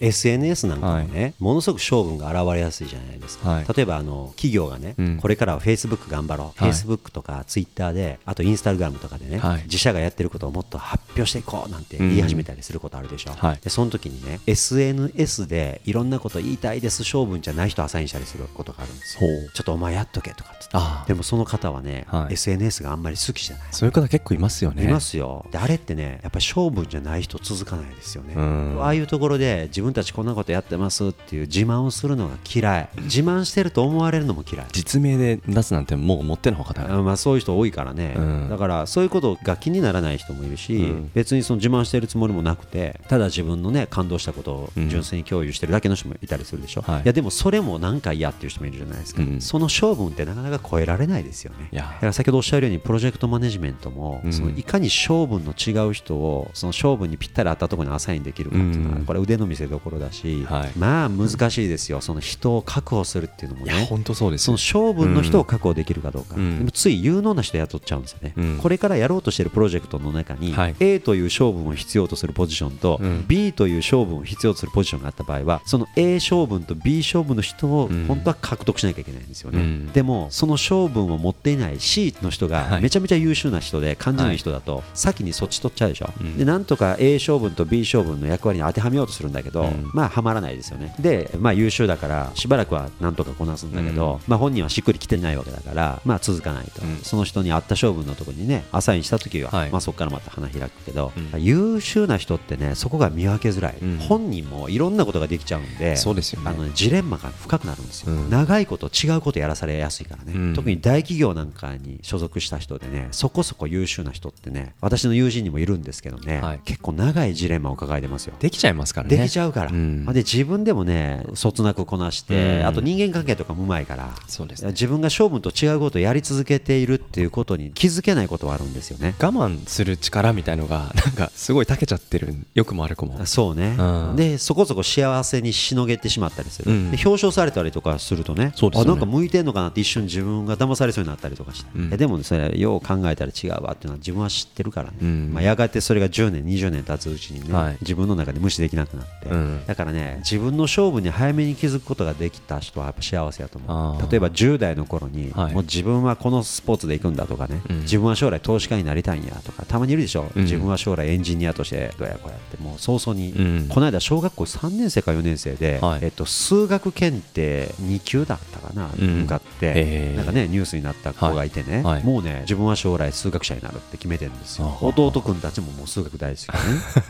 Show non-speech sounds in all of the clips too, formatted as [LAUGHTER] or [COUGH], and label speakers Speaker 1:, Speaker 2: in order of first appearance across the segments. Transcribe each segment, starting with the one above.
Speaker 1: SNS なんかもね、ものすごく勝負が現れやすいじゃないですか、
Speaker 2: はい。
Speaker 1: 例えばあの企業がね、
Speaker 2: うん。
Speaker 1: これからは Facebook 頑張ろう、
Speaker 2: はい。
Speaker 1: Facebook とか Twitter であと Instagram とかでね、
Speaker 2: はい。
Speaker 1: 自社がやってることをもっと発表していこうなんて言い始めたりすることあるでしょ、
Speaker 2: はい。
Speaker 1: でその時にね SNS でいろんなこと言いたいです勝負じゃない人をアサインしたりすることがあるんです。ちょっとお前やっとけとかって。でもその方はね、
Speaker 2: はい。
Speaker 1: SNS があんまり好きじゃない。
Speaker 2: そういう方結構いますよね。
Speaker 1: いますよ。であれってねやっぱり勝負じゃない人続かないですよね。
Speaker 2: うん。
Speaker 1: ああいうところで自分たちこんなことやってますっていう自慢をするのが嫌い。[LAUGHS] 自慢してると思われるのも嫌い。
Speaker 2: 実名で出すなんてもう持ってのほかだ
Speaker 1: あまあそういう人多いからね、
Speaker 2: うん。
Speaker 1: だからそういうことが気にならない人もいるし、
Speaker 2: うん。
Speaker 1: 別にその自慢してるつもりもなくてただ自分のね感動したことを純粋に共有してるだけの人もいたりするでしょ、
Speaker 2: はい。
Speaker 1: いやでもそれもなんか嫌っていう人もいるじゃないですか、
Speaker 2: うん。
Speaker 1: その勝負ってなかなか超えられないですよね。
Speaker 2: いや。
Speaker 1: だから先ほどおっしゃるようにプロジェクトマネジメントも、
Speaker 2: うん。
Speaker 1: そのいかに勝負の違う人をその勝負にぴったり合ったところにアサインできるかっていうのは、
Speaker 2: うん。
Speaker 1: これ腕の見せ所だし、
Speaker 2: はい。
Speaker 1: まあ難しいですよ。その人を確保するっていうのもね。
Speaker 2: 本当そうです
Speaker 1: その
Speaker 2: よ
Speaker 1: 勝負の人を確保できるかどうか、
Speaker 2: うん。
Speaker 1: でもつい有能な人雇っちゃうんですよね、
Speaker 2: うん。
Speaker 1: これからやろうとしているプロジェクトの中に、
Speaker 2: はい。
Speaker 1: A という勝負を必要とするポジションと、
Speaker 2: うん。
Speaker 1: B という勝負を必要とするポジションがあった場合はその A 勝負と B 勝負の人を
Speaker 2: うん。
Speaker 1: 本当は獲得しなきゃいけないんですよね、
Speaker 2: うん。
Speaker 1: でもその勝負を持っていない C の人が
Speaker 2: はい。
Speaker 1: めちゃめちゃ優秀な人で感じのいい人だと先にそっち取っちゃうでしょ、
Speaker 2: うん。
Speaker 1: でなんとか A 勝負と B 勝負の役割に当てはめようとするんだけど、
Speaker 2: うん。
Speaker 1: まあはまらないですよね。でまあ優秀だからしばらくはなんとかこなすんだけど、まあ本人はしっくりきてないわけだからまあ続かないと、
Speaker 2: うん。
Speaker 1: その人に合った勝負のところにねアサインした時は、
Speaker 2: はい。
Speaker 1: まあそこからまた花開くけど、
Speaker 2: うん。
Speaker 1: 優秀な人ってねそこが見分けづらい、
Speaker 2: うん。
Speaker 1: 本人もいろんなことができちゃうんで
Speaker 2: そうですよね。
Speaker 1: あのねジレンマが深くなるんですよ、
Speaker 2: うん。
Speaker 1: 長いこと違うことやらされやすいからね、
Speaker 2: うん。
Speaker 1: 特に大企業なんかに所属した人でねそこそこ優秀な人ってね私の友人にもいるんですけどね、
Speaker 2: はい。
Speaker 1: 結構長いジレンマを抱えてますよ。
Speaker 2: できちゃいますからね。
Speaker 1: できちゃうから、
Speaker 2: うん。
Speaker 1: で自分でもねそつなくこなして、
Speaker 2: うん。
Speaker 1: あと人間関係とかもうまいから
Speaker 2: そうですね。
Speaker 1: 自分が勝負と違うことをやり続けているっていうことに気づけないことはあるんですよね。
Speaker 2: 我慢する力みたいのが [LAUGHS] なんかすごい長けちゃってるよくも悪くも。
Speaker 1: そうね、
Speaker 2: うん。
Speaker 1: でそこそこ幸せにしのげてしまったりする、表彰されたりとかするとね
Speaker 2: そうですよね。
Speaker 1: あなんか向いてんのかなって一瞬自分が騙されそうになったりとかして、でもねそれよう考えたら違うわっていうのは自分は知ってるからね、
Speaker 2: うん。
Speaker 1: まあ、やがてそれが10年20年経つうちにね、
Speaker 2: はい。
Speaker 1: 自分の中で無視できなくなって、
Speaker 2: うん
Speaker 1: だからね自分の勝負に早めに気づくことができた人はやっぱ幸せだと思う。例えば10代の頃に、
Speaker 2: はい。
Speaker 1: もう自分はこのスポーツで行くんだとかね、
Speaker 2: うん。
Speaker 1: 自分は将来投資家になりたいんやとかたまにいるでしょ、
Speaker 2: うん。
Speaker 1: 自分は将来エンジニアとしてどうやこうやってもう早々に、
Speaker 2: うん。
Speaker 1: この間小学校3年生か4年生で、
Speaker 2: はい。
Speaker 1: えっと、数学検定2級だったかな、
Speaker 2: うん。
Speaker 1: 向かって。なんかねニュースになった子がいてね、
Speaker 2: はい。
Speaker 1: もうね自分は将来数学者になるって決めてるんですよ。弟君たちももう数学大好きでね。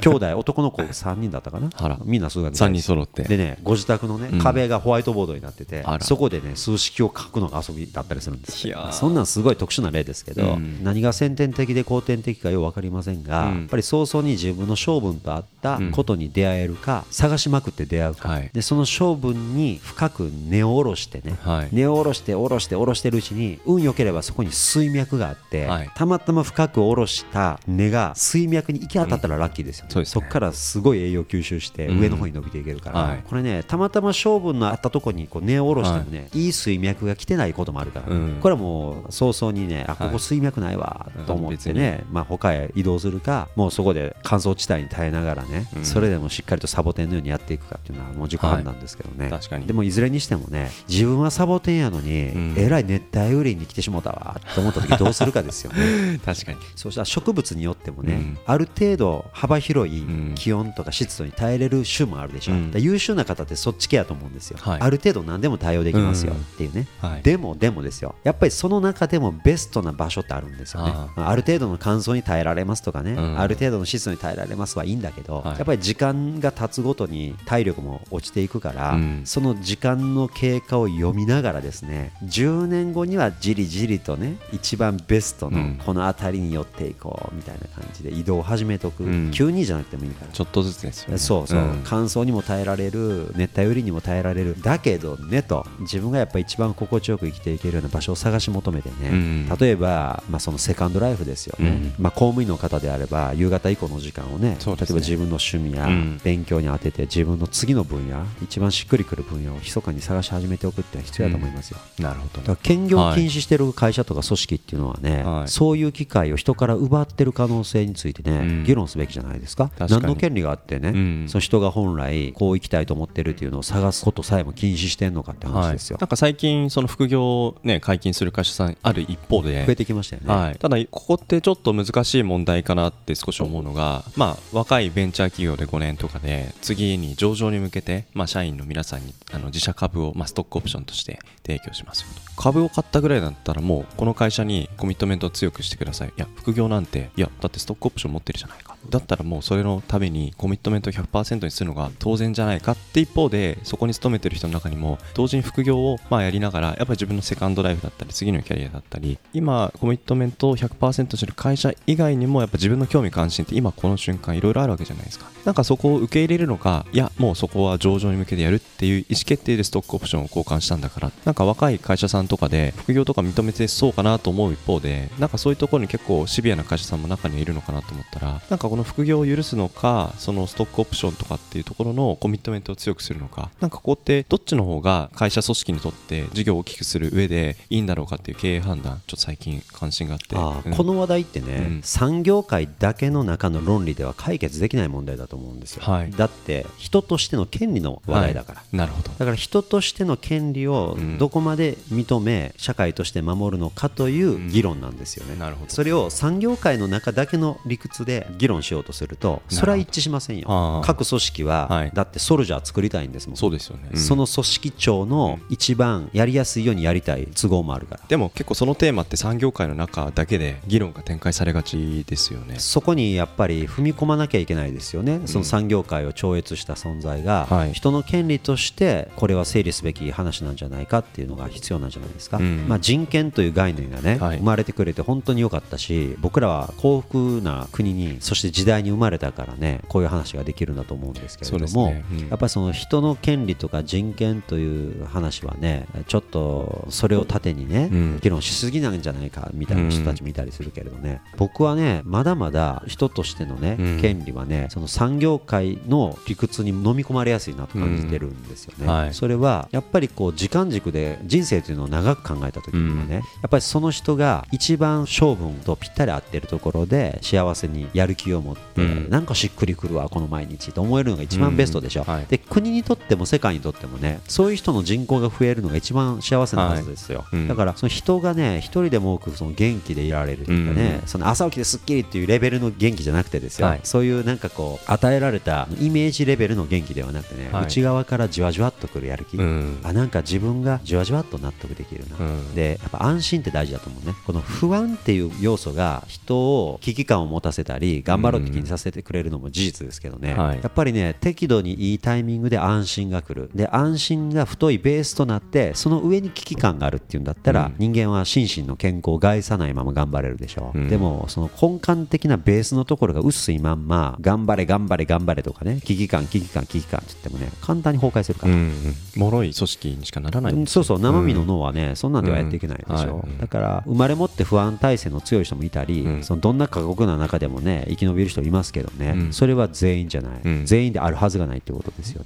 Speaker 1: 兄弟男の子3人だったかな。みんな数学大
Speaker 2: 3
Speaker 1: 好き
Speaker 2: 人揃って。
Speaker 1: でねご自宅のね、
Speaker 2: うん。
Speaker 1: 壁がホワイトボードになっててそこでね数式を書くのが遊びだったりするんです。
Speaker 2: いやー。
Speaker 1: そんなんすごい特殊な例ですけど、
Speaker 2: うん。
Speaker 1: 何が先天的で後天的かよく分かりませんが、
Speaker 2: うん。
Speaker 1: やっぱり早々に自分の勝負と合ったことに出会えるか、探しまくって出会うか、
Speaker 2: はい。
Speaker 1: でその勝負に深く根を下ろしてね、
Speaker 2: はい。
Speaker 1: 根を下ろして下ろして下ろしてるうちに運良ければそこに水脈があって、
Speaker 2: はい。
Speaker 1: たまたま深く下ろした根が水脈に行き当たったらラッキーですよね、
Speaker 2: そうですね。
Speaker 1: こからすごい栄養吸収して
Speaker 2: うん
Speaker 1: 上の方に伸びていけるから、
Speaker 2: はい。
Speaker 1: これねたまたま勝負のあったとこにこう根を下ろしてもね、い、い水脈が来てないこともあるから、
Speaker 2: うん。
Speaker 1: これはもう早々にねあここ水脈ないわと思ってね、まあ、他へ移動するかもうそこで乾燥地帯に耐えながらね、
Speaker 2: うん。
Speaker 1: それでもしっかりとサボテンのようにやっていくかっていうのはもう自己判断ですけどね、
Speaker 2: 確かに。
Speaker 1: でもいずれにしてもね自分はサボテンやのに、
Speaker 2: うん。
Speaker 1: えらい熱帯雨林に来てしもたわと思った時どうするかですよね。[LAUGHS]
Speaker 2: 確かに。
Speaker 1: そうしたら植物によってもね、
Speaker 2: うん。
Speaker 1: ある程度幅広い
Speaker 2: ん。
Speaker 1: 気温とか湿度に耐えれる種もあるでしょ、
Speaker 2: うん。
Speaker 1: 優秀な方ってそっち系やと思うんですよ、
Speaker 2: はい。
Speaker 1: ある程度何でも対応できますよ
Speaker 2: うん。
Speaker 1: っていうね、
Speaker 2: はい。
Speaker 1: でもでもですよ。やっぱりその中でもベストな場所ってあるんですよね。
Speaker 2: あ
Speaker 1: ある程度の乾燥に耐えられますとかね、
Speaker 2: うん。
Speaker 1: ある程度の湿度に耐えられますはいいんだけど、
Speaker 2: はい。
Speaker 1: やっぱり時間が経つごとに体力も落ちていくから、
Speaker 2: うん。
Speaker 1: その時間の経過を読み見ながらですね10年後にはじりじりとね一番ベストの
Speaker 2: うん。
Speaker 1: この辺りに寄っていこうみたいな感じで移動を始めとく、
Speaker 2: うん。
Speaker 1: 急にじゃなくてもいいから。
Speaker 2: ちょっとずつですよね。
Speaker 1: そうそう、
Speaker 2: ん
Speaker 1: 乾燥にも耐えられる熱帯雨林にも耐えられる。だけどねと。自分がやっぱ一番心地よく生きていけるような場所を探し求めてね、
Speaker 2: うん。
Speaker 1: 例えば、まあ、そのセカンドライフですよね、
Speaker 2: うん。
Speaker 1: まあ、公務員の方であれば夕方以降の時間をね
Speaker 2: ね。
Speaker 1: 例えば自分の趣味や
Speaker 2: うん。
Speaker 1: 勉強に当てて自分の次の分野一番しっくりくる分野を密かに探し始めておくってのは必要だと思いますよ、
Speaker 2: なるほど。
Speaker 1: だから兼業を禁止してる会社とか組織っていうのはね、
Speaker 2: はい。
Speaker 1: そういう機会を人から奪ってる可能性についてね、
Speaker 2: うん。
Speaker 1: 議論すべきじゃないですか。何の権利があってね、
Speaker 2: うん。
Speaker 1: その人が本来こう生きたいと思ってるっていうのを探すことさえも禁止してんのかって話ですよ、
Speaker 2: なんか最近その副業をね解禁する会社さんある一方で
Speaker 1: 増えてきましたよね、
Speaker 2: はい、ただ、ここってちょっと難しい問題かなって少し思うのが、まあ、若いベンチャー企業で5年とかで次に上場に向けて、まあ、社員の皆さんにあの自社株を、まあ、ストックオプションとして提供しますよと株を買ったぐらいだったらもうこの会社にコミットメントを強くしてください。いや副業なんていやだってストックオプション持ってるじゃないか。だったらもうそれのためにコミットメント100%にするのが当然じゃないかって一方でそこに勤めてる人の中にも同時に副業をまあやりながらやっぱり自分のセカンドライフだったり次のキャリアだったり今コミットメントを100%してる会社以外にもやっぱ自分の興味関心って今この瞬間いろいろあるわけじゃないですか。なんかそこを受け入れるのかいやもうそこは上場に向けてやるっていう意思決定でストックオプションを交換したんだからなんか若い会社さんとかで副業とか認めてそうかなと思う一方でなんかそういうところに結構シビアな会社さんも中にはいるのかなと思ったらなんかこの副業を許すのかそのストックオプションとかっていうところのコミットメントを強くするのか？なんかここってどっちの方が会社組織にとって事業を大きくする上でいいんだろうかっていう経営判断ちょっと最近関心があって。
Speaker 1: ああ
Speaker 2: うん。
Speaker 1: この話題ってね、
Speaker 2: うん。
Speaker 1: 産業界だけの中の論理では解決できない問題だと思うんですよ、
Speaker 2: はい。
Speaker 1: だって人としての権利の話題だから、
Speaker 2: はい。なるほど。
Speaker 1: だから人としての権利を
Speaker 2: うん。
Speaker 1: どこまで認め社会として守るのかという議論なんですよね、
Speaker 2: なるほど。
Speaker 1: それを産業界の中だけの理屈で議論しようとするとそれは一致しませんよ。各組織は、
Speaker 2: はい。
Speaker 1: だってソルジャー作りたいんですもん。
Speaker 2: そうですよね、うん。
Speaker 1: その組織長の一番やりやすいようにやりたい都合もあるから。
Speaker 2: でも結構そのテーマって産業界の中だけで議論が展開されがちですよね。
Speaker 1: そこにやっぱり踏み込まなきゃいけないですよね、その産業界を超越した存在が、
Speaker 2: はい。
Speaker 1: 人の権利としてこれは整理すべき話なんじゃないかっていうのが必要なんじゃないですか、
Speaker 2: うん。
Speaker 1: まあ、人権という概念がね、
Speaker 2: はい。
Speaker 1: 生まれてくれて本当に良かったし僕らは幸福な国にそして時代に生まれたからねこういう話ができるんだと思うんですけれども、やっぱりその人の権利とか人権という話はねちょっとそれを盾にね、
Speaker 2: うん。
Speaker 1: 議論しすぎなんじゃないかみたいな人たちもいたりするけれどね、僕はねまだまだ人としてのね、
Speaker 2: うん。
Speaker 1: 権利はねその産業界の理屈に飲み込まれやすいなと感じてるんですよね、
Speaker 2: うん。はい。
Speaker 1: それはやっぱりこう時間軸で人生というのを長く考えた時にはね、やっぱりその人が一番勝負とぴったり合ってるところで幸せにやる気を持って、
Speaker 2: うん。
Speaker 1: なんかしっくりくるわこの毎日と思えるのが一番ベストでしょ、
Speaker 2: うん。はい。
Speaker 1: で国にとっても世界にとってもねそういう人の人口が増えるのが一番幸せなはずですよ、
Speaker 2: はいうん。
Speaker 1: だからその人がね一人でも多くその元気でいられるっていうかね、
Speaker 2: うん
Speaker 1: その朝起きてすっきりっていうレベルの元気じゃなくてですよ、
Speaker 2: はい。
Speaker 1: そういうなんかこう与えられたイメージレベルの元気ではなくてね、
Speaker 2: はい。
Speaker 1: 内側からじわじわっとくるやる気、
Speaker 2: うん。
Speaker 1: あなんか自分がじわじわっと納得できるな、
Speaker 2: うん。
Speaker 1: でやっぱ安心って大事だと思うね。この不安っていう要素が人を危機感を持たせたり頑張ろうって気にさせてくれるのも事実ですけどね、
Speaker 2: はい。
Speaker 1: やっぱりね適度にいいタイミングで安心が来る。で安心が太いベースとなってその上に危機感があるっていうんだったら、
Speaker 2: うん。
Speaker 1: 人間は心身の健康を害さないまま頑張れるでしょう、
Speaker 2: うん。
Speaker 1: でもその根幹的なベースのところが薄いまんま頑張れ頑張れ頑張れとかね危機感危機感危機感って言ってもね簡単に崩壊するから、
Speaker 2: うんうん。脆い組織にしかならない
Speaker 1: うんそうそう。生身の脳はね、そんなんではやっていけないでしょ、
Speaker 2: うん。はい。
Speaker 1: だから生まれ持って不安体制の強い人もいたり、
Speaker 2: うん。
Speaker 1: そのどんな過酷な中でもね生き延びる人いますけどね、
Speaker 2: うん。
Speaker 1: それは全員じゃない、
Speaker 2: うん。
Speaker 1: 全員であるはずがないってことですよ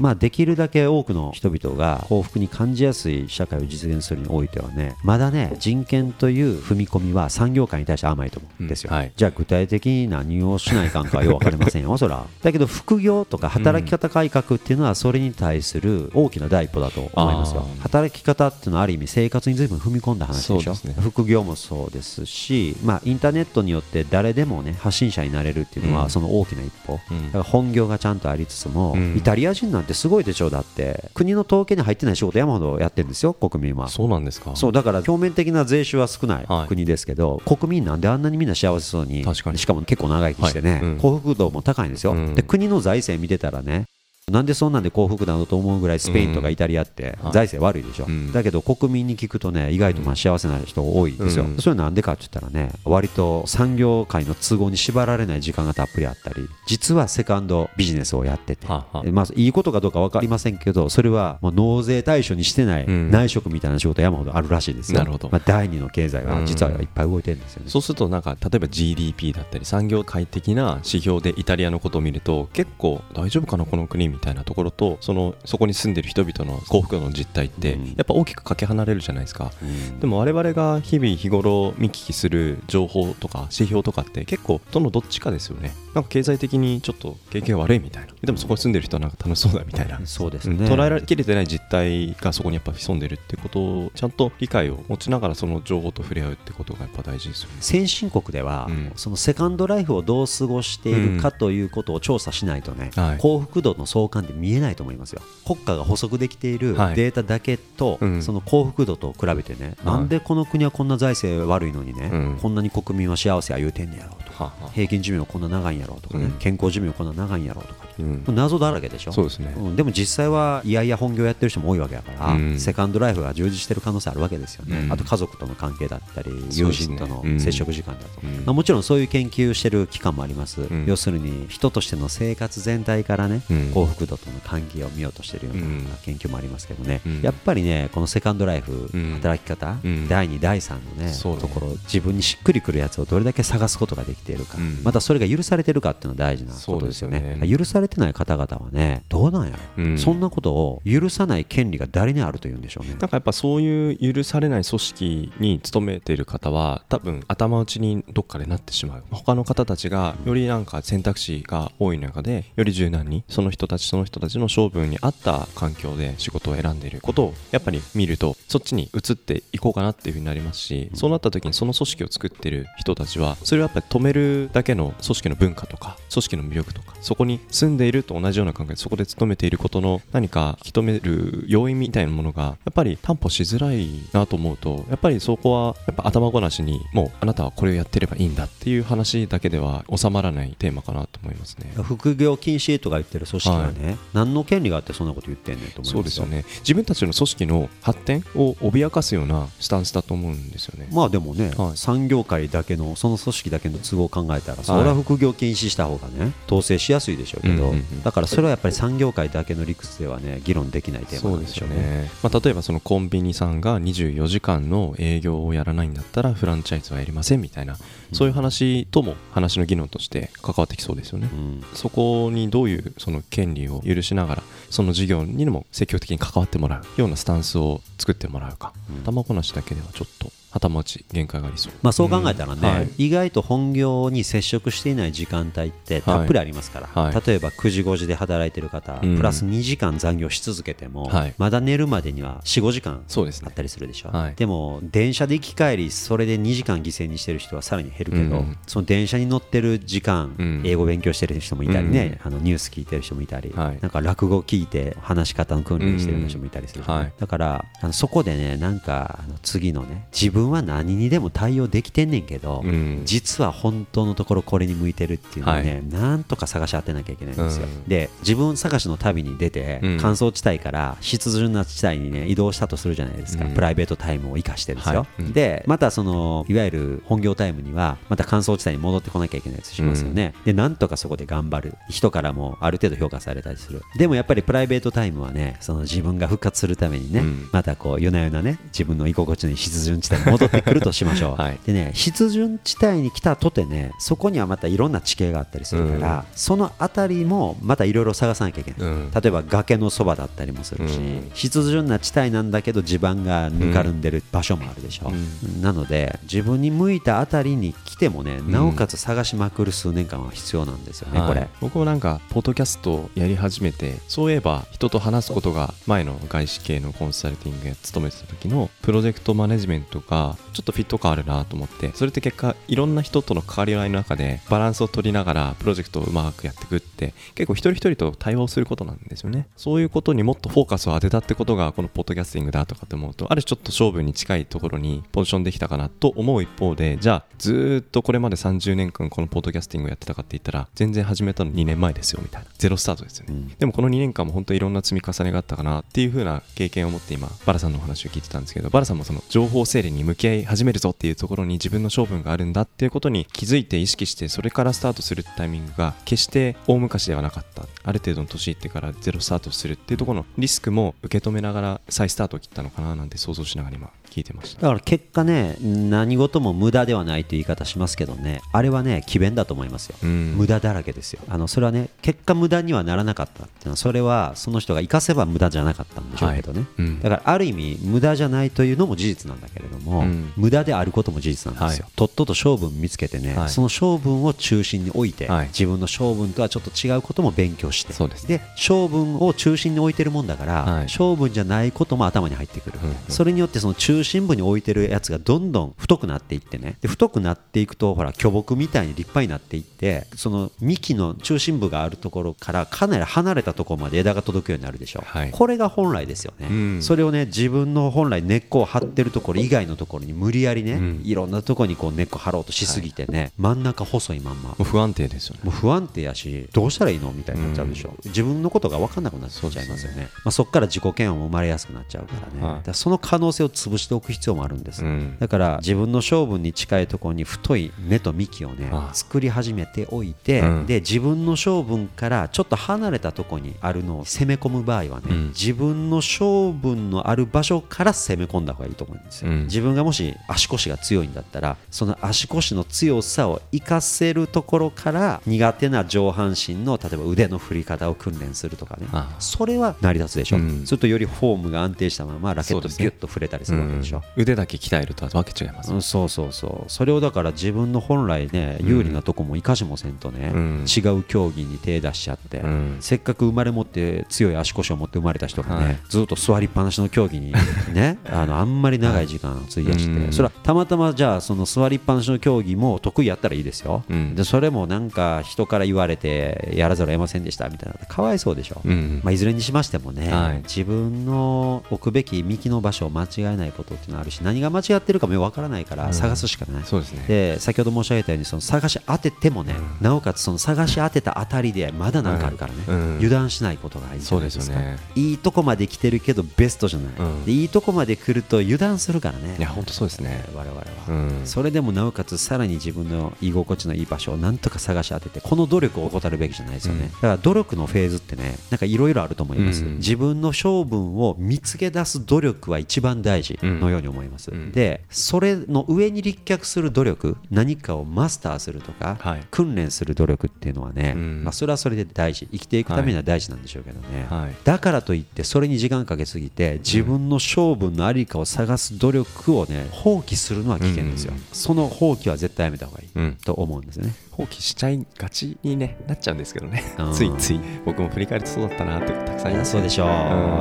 Speaker 1: まあ、できるだけ多くの人々が幸福に感じやすい社会を実現するにおいてはねまだね人権という踏み込みは産業界に対して甘いと思うんですよ、
Speaker 2: うんはい。
Speaker 1: じゃあ具体的に何をしないかんかはよく分かりませんよ。[LAUGHS] そらだけど副業とか働き方改革っていうのはそれに対する大きな第一歩だと思いますよ。働き方っていうのはある意味生活に随分踏み込んだ話でしょ。
Speaker 2: ね。
Speaker 1: 副業もそうですし、まあ、インターネットによって誰でもね発信者になれるっていうの
Speaker 2: うん。
Speaker 1: はその大きな一歩、
Speaker 2: うん。
Speaker 1: だから本業がちゃんとありつつも、
Speaker 2: うん。
Speaker 1: イタリア人なんてすごいでしょうだって。国の統計に入ってない仕事山ほどやってるんですよ国民は。
Speaker 2: そうなんですか。
Speaker 1: そうだから表面的な税収は少ない
Speaker 2: はい。
Speaker 1: 国ですけど、国民なんであんなにみんな幸せそうに
Speaker 2: 確かに。
Speaker 1: しかも結構長生きしてね、
Speaker 2: はい。うん。
Speaker 1: 幸福度も高いんですよ、
Speaker 2: うん。
Speaker 1: で国の財政見てたらねなんでそんなんで幸福なのと思うぐらいスペインとかイタリアって
Speaker 2: はい。
Speaker 1: 財政悪いでしょ、
Speaker 2: うん。
Speaker 1: だけど国民に聞くとね意外とまあ幸せな人多いんですよ、
Speaker 2: うん。
Speaker 1: それなんでかって言ったらね割と産業界の都合に縛られない時間がたっぷりあったり実はセカンドビジネスをやってて、
Speaker 2: はあは
Speaker 1: まあ、いいことかどうか分かりませんけどそれはもう納税対象にしてない
Speaker 2: うん。
Speaker 1: 内職みたいな仕事山ほどあるらしいですよ、
Speaker 2: なるほど。
Speaker 1: まあ、第二の経済が実はいっぱい動いてるんですよね、
Speaker 2: そうするとなんか例えば GDP だったり産業界的な指標でイタリアのことを見ると結構大丈夫かなこの国みたいなところとそのそこに住んでる人々の幸福度の実態って
Speaker 1: うん。
Speaker 2: やっぱ大きくかけ離れるじゃないですか。
Speaker 1: うん。
Speaker 2: でも我々が日々日頃見聞きする情報とか指標とかって結構どのどっちかですよね。なんか経済的にちょっと経験が悪いみたいな。でもそこに住んでる人はなんか楽しそうだみたいな。
Speaker 1: そうですね、
Speaker 2: うん。捉えられきれてない実態がそこにやっぱ潜んでるってことをちゃんと理解を持ちながらその情報と触れ合うってことがやっぱ大事ですよね。
Speaker 1: 先進国では、
Speaker 2: うん。
Speaker 1: そのセカンドライフをどう過ごしているかということを調査しないとね、
Speaker 2: はい。
Speaker 1: 幸福度の相関って見えないと思いますよ。国家が補足できている
Speaker 2: はい。
Speaker 1: データだけと、
Speaker 2: うん。
Speaker 1: その幸福度と比べてね、なんでこの国はこんな財政悪いのにね、
Speaker 2: うん。
Speaker 1: こんなに国民は幸せや言うてんねやろうとか
Speaker 2: はあはあ。
Speaker 1: 平均寿命こんな長いんやろうとかね、
Speaker 2: うん。
Speaker 1: 健康寿命こんな長いんやろうとか、
Speaker 2: うん
Speaker 1: 謎だらけでしょ？
Speaker 2: そうですね。
Speaker 1: ん。でも実際はいやいや本業やってる人も多いわけだから、
Speaker 2: うん。
Speaker 1: セカンドライフが充実してる可能性あるわけですよね、
Speaker 2: うん。
Speaker 1: あと家族との関係だったり友人との
Speaker 2: うん。
Speaker 1: 接触時間だとまあ、もちろんそういう研究してる機関もあります、
Speaker 2: ん。
Speaker 1: 要するに人としての生活全体からね、
Speaker 2: うん。
Speaker 1: 幸福度との関係を見ようとしてるような
Speaker 2: うん。
Speaker 1: 研究もありますけどね、
Speaker 2: うん。
Speaker 1: やっぱりねこのセカンドライフ、
Speaker 2: うん。
Speaker 1: 働き方、
Speaker 2: うん。
Speaker 1: 第2第3のね。ところ自分にしっくりくるやつをどれだけ探すことができているか、
Speaker 2: うん。
Speaker 1: またそれが許されてるかっていうのは大事なことですよね。
Speaker 2: そうですよね。
Speaker 1: 許されてない方々はねどうなんやろ、
Speaker 2: うん。
Speaker 1: そんなことを許さない権利が誰にあるというんでしょうね。
Speaker 2: なんかやっぱそういう許されない組織に勤めている方は多分頭打ちにどっかでなってしまう。他の方たちがよりなんか選択肢が多い中でより柔軟にその人たちその人たちの勝負に合った環境で仕事を選んでいる。ことをやっぱり見るとそっちに移っていこうかなっていうふうになりますしそうなった時にその組織を作ってる人たちはそれをやっぱり止めるだけの組織の文化とか組織の魅力とかそこに住んでいると同じような考えでそこで勤めていることの何か引き止める要因みたいなものがやっぱり担保しづらいなと思うとやっぱりそこはやっぱ頭ごなしにもうあなたはこれをやってればいいんだっていう話だけでは収まらないテーマかなと思いますね。
Speaker 1: 副業禁止とか言ってる組織はね、何の権利があってそんなこと言ってんねんと思います
Speaker 2: そうですよね。自分たちの組織の発展を脅かすようなスタンスだと思うんですよね。
Speaker 1: まあでもね、
Speaker 2: はい。
Speaker 1: 産業界だけのその組織だけの都合を考えたら、それは副業禁止した方がね統制しやすいでしょうけど、
Speaker 2: うんうんうん。
Speaker 1: だからそれはやっぱり産業界だけの理屈ではね議論できないテーマなんですしょうね。
Speaker 2: よね、まあ、例えばそのコンビニさんが24時間の営業をやらないんだったらフランチャイズはやりませんみたいな、そういう話とも話の議論として関わってきそうですよね、
Speaker 1: うん。
Speaker 2: そこにどういうその権利を許しながらその事業にも積極的に関わってもらうようなスタンスを作ってもらうか、頭ごなしだけではちょっと頭打ち限界がありそう。
Speaker 1: まあ、そう考えたらね、
Speaker 2: うんはい。
Speaker 1: 意外と本業に接触していない時間帯ってたっぷりありますから、
Speaker 2: はい。
Speaker 1: 例えば9時5時で働いてる方、
Speaker 2: うん。
Speaker 1: プラス2時間残業し続けても、
Speaker 2: はい。
Speaker 1: まだ寝るまでには45時間
Speaker 2: そうですね。
Speaker 1: あったりするでしょ、
Speaker 2: はい。
Speaker 1: でも電車で行き帰りそれで2時間犠牲にしてる人はさらに減るけど、
Speaker 2: うん。
Speaker 1: その電車に乗ってる時間、
Speaker 2: うん。
Speaker 1: 英語勉強してる人もいたりね、あのニュース聞いてる人もいたり、
Speaker 2: はい。
Speaker 1: なんか落語聞いて話し方の訓練してる人もいたりする、だからあのそこでねなんかあの次のね自分は何にでも対応できてんねんけど、
Speaker 2: うん。
Speaker 1: 実は本当のところこれに向いてるっていうのをね、
Speaker 2: は
Speaker 1: なんとか探し当てなきゃいけないんですよ、
Speaker 2: うん。
Speaker 1: で自分探しの旅に出て、
Speaker 2: うん。
Speaker 1: 乾燥地帯から湿潤な地帯にね移動したとするじゃないですか、
Speaker 2: うん。
Speaker 1: プライベートタイムを生かしてですよ、
Speaker 2: はい。うん。
Speaker 1: でまたそのいわゆる本業タイムにはまた乾燥地帯に戻ってこなきゃいけないやつしますよね、でなんとかそこで頑張る。人からもある程度評価されたりする。でもやっぱりプライベートタイムはねその自分が復活するためにね、
Speaker 2: うん。
Speaker 1: またこう夜な夜なね自分の居心地のいい湿潤地帯に戻ってくるとしましょう、[LAUGHS]
Speaker 2: はい。
Speaker 1: でね湿潤地帯に来たとてねそこにはまたいろんな地形があったりするから、その辺りもまたいろいろ探さなきゃいけない、
Speaker 2: うん。
Speaker 1: 例えば崖のそばだったりもするし、
Speaker 2: うん。
Speaker 1: 湿潤な地帯なんだけど地盤がぬかるんでる場所もあるでしょ、
Speaker 2: う
Speaker 1: なので自分に向いた辺りに来てもねなおかつ探しまくる数年間は必要なんですよね、
Speaker 2: はい。
Speaker 1: これ。
Speaker 2: 僕もなんかポッドキャストをやり始めてそういえば人と話すことが前の外資系のコンサルティングや勤めてた時のプロジェクトマネジメントががちょっとフィット感あるなと思ってそれって結果いろんな人との関わり合いの中でバランスを取りながらプロジェクトをうまくやっていくって結構一人一人と対応することなんですよね。そういうことにもっとフォーカスを当てたってことがこのポッドキャスティングだとかって思うとある種ちょっと勝負に近いところにポジションできたかなと思う一方でじゃあずーっとこれまで30年間このポッドキャスティングをやってたかって言ったら全然始めたの2年前ですよみたいな。ゼロスタートですよね、でもこの2年間も本当いろんな積み重ねがあったかなっていう風な経験を持って今バラさんのお話を聞いてたんですけどバラさんもその情報整理に向き合い始めるぞっていうところに自分の性分があるんだっていうことに気づいて意識してそれからスタートするタイミングが決して大昔ではなかった。ある程度の年いってからゼロスタートするっていうところのリスクも受け止めながら再スタートを切ったのかななんて想像しながら今。聞いてました。
Speaker 1: だから結果ね何事も無駄ではないという言い方しますけどねあれはね詭弁だと思いますよ、
Speaker 2: うん。
Speaker 1: 無駄だらけですよ。あのそれはね結果無駄にはならなかったっていうのはそれはその人が生かせば無駄じゃなかったんでしょうけどね、
Speaker 2: うん。
Speaker 1: だからある意味無駄じゃないというのも事実なんだけれども、
Speaker 2: うん。
Speaker 1: 無駄であることも事実なんですよ、
Speaker 2: は
Speaker 1: とっとと性分見つけてね、
Speaker 2: はい。
Speaker 1: その性分を中心に置いて、
Speaker 2: はい。
Speaker 1: 自分の性分とはちょっと違うことも勉強して
Speaker 2: そうです
Speaker 1: で性分を中心に置いてるもんだから、
Speaker 2: はい。
Speaker 1: 性分じゃないことも頭に入ってくる、それによってその中心部に置いてるやつがどんどん太くなっていってね。で太くなっていくとほら巨木みたいに立派になっていってその幹の中心部があるところからかなり離れたところまで枝が届くようになるでしょ、
Speaker 2: はい。
Speaker 1: これが本来ですよね、
Speaker 2: うん。
Speaker 1: それをね自分の本来根っこを張ってるところ以外のところに無理やりね、
Speaker 2: うん。
Speaker 1: いろんなところにこう根っこ張ろうとしすぎてね、真ん中細いまんま。
Speaker 2: 不安定ですよね。
Speaker 1: もう不安定やしどうしたらいいのみたいになっちゃうでしょ、自分のことが分かんなくなっちゃいますよね。まあ、そこから自己嫌悪も生まれやすくなっちゃうからね、
Speaker 2: はい。
Speaker 1: だからその可能性を潰しておく必要もあるんです、
Speaker 2: うん。
Speaker 1: だから自分の性分に近いところに太い根と幹をね作り始めておいて、
Speaker 2: うん。
Speaker 1: で自分の性分からちょっと離れたところにあるのを攻め込む場合はね、
Speaker 2: うん。
Speaker 1: 自分の性分のある場所から攻め込んだ方がいいと思うんですよ、
Speaker 2: うん。
Speaker 1: 自分がもし足腰が強いんだったらその足腰の強さを活かせるところから苦手な上半身の例えば腕の振り方を訓練するとかね。それは成り立つでしょ、
Speaker 2: うん。
Speaker 1: するとよりフォームが安定したままラケット
Speaker 2: そうですね。
Speaker 1: ギュッと触れたりするわけでしょ、
Speaker 2: うん。腕だけ鍛えるとはわけ違います、
Speaker 1: うんそうそうそう。それをだから自分の本来ね有利なとこも生かしもせんとね、
Speaker 2: うん。
Speaker 1: 違う競技に手出しちゃって、
Speaker 2: うん。
Speaker 1: せっかく生まれ持って強い足腰を持って生まれた人がね、
Speaker 2: はい。
Speaker 1: ずっと座りっぱなしの競技にね [LAUGHS] あのあんまり長い時間費やして、
Speaker 2: うん
Speaker 1: それはたまたまじゃあその座りっぱなしの競技も得意やったらいいですよ、
Speaker 2: うん。
Speaker 1: でそれもなんか人から言われてやらざるを得ませんでしたみたいな。かわいそうでしょ、
Speaker 2: うん。
Speaker 1: まあ、いずれにしましてもね、
Speaker 2: はい。
Speaker 1: 自分の置くべき幹の場所を間違えないことっていうのはあるし何が間違ってるかもわからないから探すしかない、
Speaker 2: そうですね。
Speaker 1: で先ほど申し上げたようにその探し当ててもね、なおかつその探し当てたあたりでまだ何かあるからね、
Speaker 2: うん。
Speaker 1: 油断しないことがいいじゃないですか。
Speaker 2: そうですよね。
Speaker 1: いいとこまで来てるけどベストじゃない、いいとこまで来ると油断するからね。
Speaker 2: いや本当そうですね。
Speaker 1: 我々は、
Speaker 2: うん。
Speaker 1: それでもなおかつさらに自分の居心地のいい場所をなんとか探し当ててこの努力を怠るべきじゃないですよね、
Speaker 2: うん。
Speaker 1: だから努力のフェーズってねなんかいろいろあると思います、
Speaker 2: うん。
Speaker 1: 自分の性分を見つけ出す努力は一番大事のように思います、
Speaker 2: うん。
Speaker 1: でそれの上に立脚する努力何かをマスターするとか、
Speaker 2: はい。
Speaker 1: 訓練する努力っていうのはね、
Speaker 2: うん。
Speaker 1: まあ、それはそれで大事。生きていくためには大事なんでしょうけどね、
Speaker 2: はい。
Speaker 1: だからといってそれに時間かけすぎて自分の性分のありかを探す努力をね放棄するのは危険ですよ、
Speaker 2: うん。
Speaker 1: その放棄は絶対やめた方がいい、
Speaker 2: うん。
Speaker 1: と思うんですね。
Speaker 2: 放棄しちゃいがちに、ね、なっちゃうんですけどね。
Speaker 1: うん。
Speaker 2: ついつい。僕も振り返るとそうだったなってたくさんあ
Speaker 1: い
Speaker 2: ます
Speaker 1: そうでしょう、
Speaker 2: うん。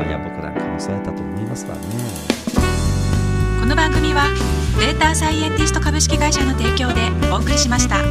Speaker 1: いや僕なんかもそうやったと思いますわね
Speaker 3: この番組はデータサイエンティスト株式会社の提供でお送りしました。